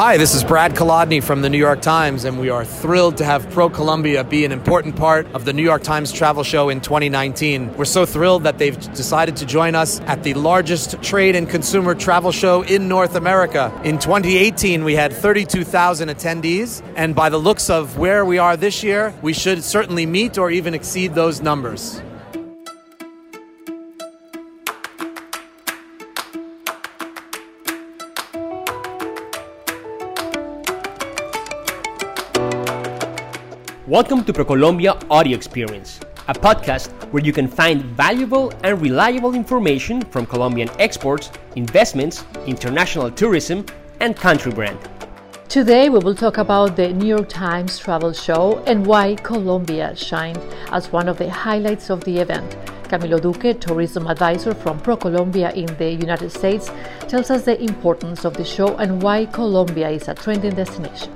Hi, this is Brad Kolodny from the New York Times, and we are thrilled to have Pro Colombia be an important part of the New York Times travel show in 2019. We're so thrilled that they've decided to join us at the largest trade and consumer travel show in North America. In 2018, we had 32,000 attendees, and by the looks of where we are this year, we should certainly meet or even exceed those numbers. Welcome to ProColombia Audio Experience, a podcast where you can find valuable and reliable information from Colombian exports, investments, international tourism, and country brand. Today we will talk about the New York Times travel show and why Colombia shined as one of the highlights of the event. Camilo Duque, tourism advisor from ProColombia in the United States, tells us the importance of the show and why Colombia is a trending destination.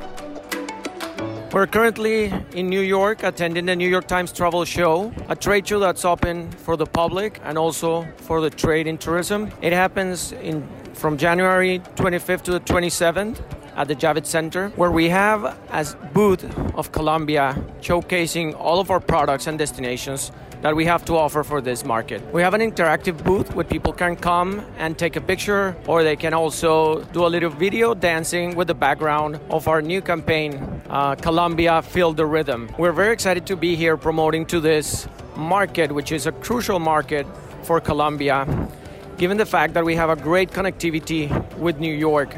We're currently in New York attending the New York Times Travel Show, a trade show that's open for the public and also for the trade in tourism. It happens in from January 25th to the 27th at the Javits Center, where we have a booth of Colombia showcasing all of our products and destinations that we have to offer for this market. We have an interactive booth where people can come and take a picture, or they can also do a little video dancing with the background of our new campaign, uh, Colombia Feel the Rhythm. We're very excited to be here promoting to this market, which is a crucial market for Colombia, given the fact that we have a great connectivity with New York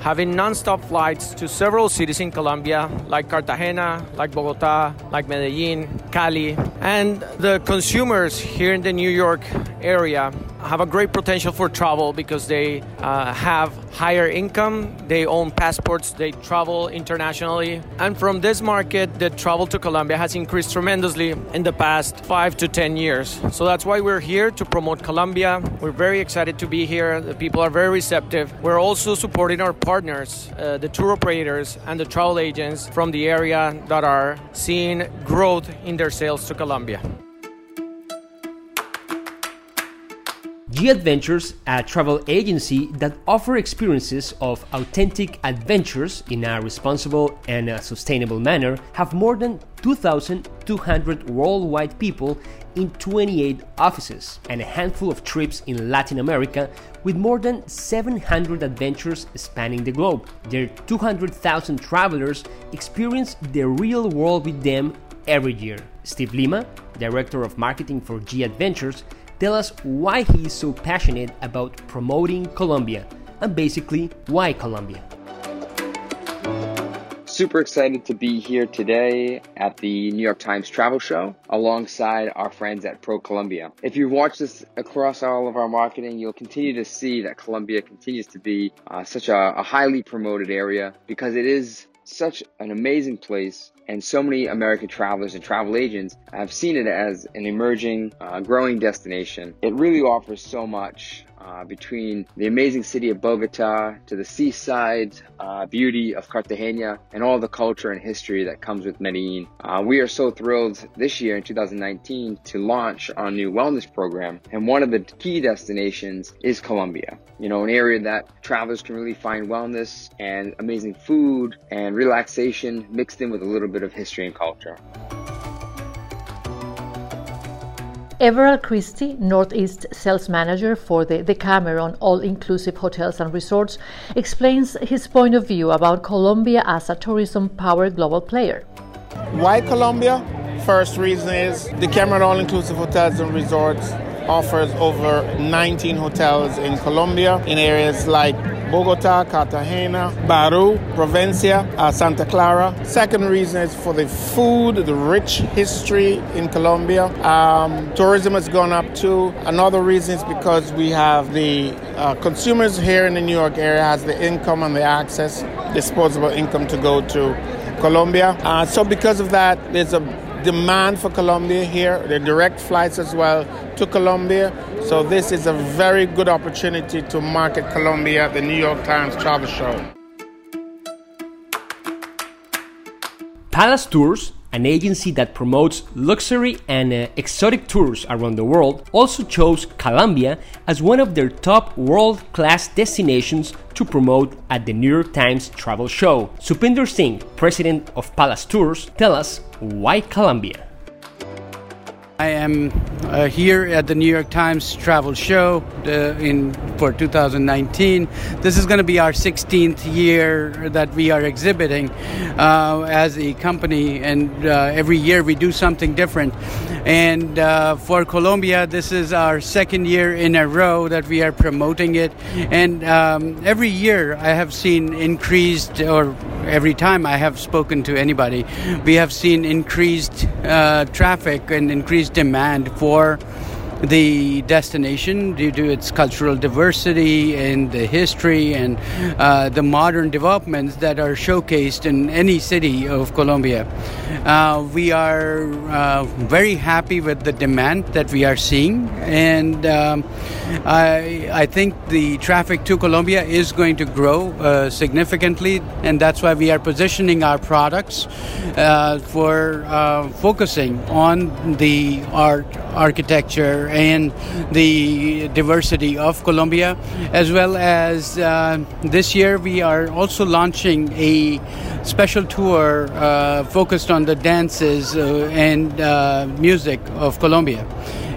having non-stop flights to several cities in Colombia, like Cartagena, like Bogota, like Medellin, Cali, and the consumers here in the New York area have a great potential for travel because they uh, have higher income, they own passports, they travel internationally. And from this market, the travel to Colombia has increased tremendously in the past five to 10 years. So that's why we're here to promote Colombia. We're very excited to be here. The people are very receptive. We're also supporting our partners, uh, the tour operators and the travel agents from the area that are seeing growth in their sales to Colombia. G Adventures, a travel agency that offers experiences of authentic adventures in a responsible and a sustainable manner, have more than 2,200 worldwide people in 28 offices and a handful of trips in Latin America with more than 700 adventures spanning the globe. Their 200,000 travelers experience the real world with them every year. Steve Lima, Director of Marketing for G Adventures, tell us why he is so passionate about promoting Colombia and basically why Colombia. Super excited to be here today at the New York Times Travel Show alongside our friends at Pro Colombia. If you've watched this across all of our marketing, you'll continue to see that Colombia continues to be uh, such a, a highly promoted area because it is such an amazing place and so many American travelers and travel agents have seen it as an emerging, uh, growing destination. It really offers so much uh, between the amazing city of Bogota to the seaside uh, beauty of Cartagena and all the culture and history that comes with Medellin. Uh, we are so thrilled this year in 2019 to launch our new wellness program. And one of the key destinations is Colombia. You know, an area that travelers can really find wellness and amazing food and relaxation mixed in with a little bit of history and culture. Everald Christie, Northeast Sales Manager for the Decameron All Inclusive Hotels and Resorts, explains his point of view about Colombia as a tourism power global player. Why Colombia? First reason is the Decameron All Inclusive Hotels and Resorts offers over 19 hotels in Colombia in areas like Bogota, Cartagena, Baru, Providencia, uh, Santa Clara. Second reason is for the food, the rich history in Colombia. Um, tourism has gone up too. Another reason is because we have the uh, consumers here in the New York area has the income and the access, disposable income to go to Colombia. Uh, so because of that, there's a demand for Colombia here. Are direct flights as well to Colombia. So this is a very good opportunity to market Colombia at the New York Times Travel Show. Palace Tours, an agency that promotes luxury and uh, exotic tours around the world, also chose Colombia as one of their top world class destinations to promote at the New York Times Travel Show. Supinder Singh, president of Palace Tours, tell us why Colombia. I am uh, here at the New York Times Travel Show uh, in for 2019. This is going to be our 16th year that we are exhibiting uh, as a company, and uh, every year we do something different. And uh, for Colombia, this is our second year in a row that we are promoting it. And um, every year I have seen increased, or every time I have spoken to anybody, we have seen increased uh, traffic and increased demand for the destination due to its cultural diversity and the history and uh, the modern developments that are showcased in any city of Colombia. Uh, we are uh, very happy with the demand that we are seeing, and um, I, I, think the traffic to Colombia is going to grow uh, significantly, and that's why we are positioning our products uh, for uh, focusing on the art, architecture, and the diversity of Colombia, as well as uh, this year we are also launching a special tour uh, focused on the dances uh, and uh, music of Colombia.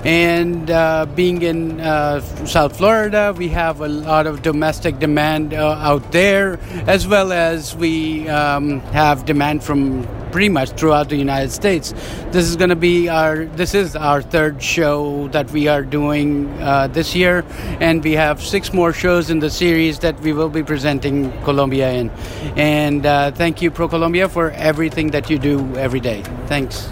And uh, being in uh, South Florida, we have a lot of domestic demand uh, out there, as well as we um, have demand from pretty much throughout the United States. This is going to be our this is our third show that we are doing uh, this year, and we have six more shows in the series that we will be presenting Colombia in. And uh, thank you, Pro Colombia, for everything that you do every day. Thanks.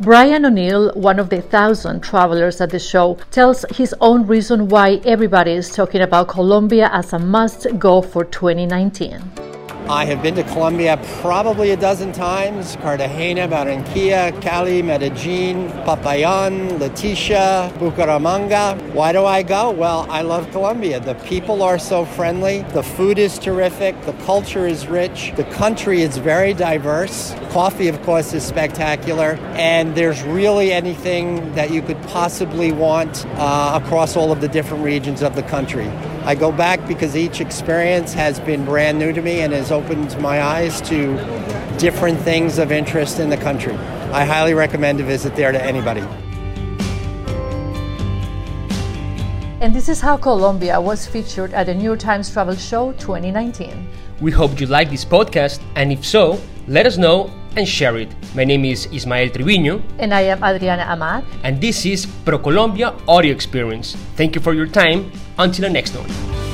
Brian O'Neill, one of the thousand travelers at the show, tells his own reason why everybody is talking about Colombia as a must go for 2019. I have been to Colombia probably a dozen times Cartagena, Barranquilla, Cali, Medellin, Popayan, Leticia, Bucaramanga. Why do I go? Well, I love Colombia. The people are so friendly, the food is terrific, the culture is rich, the country is very diverse. Coffee, of course, is spectacular, and there's really anything that you could possibly want uh, across all of the different regions of the country. I go back because each experience has been brand new to me and has opened my eyes to different things of interest in the country. I highly recommend a visit there to anybody. And this is how Colombia was featured at the New York Times Travel Show 2019. We hope you like this podcast, and if so, let us know and share it. My name is Ismael Triviño. And I am Adriana Amat. And this is ProColombia Audio Experience. Thank you for your time. Until the next one.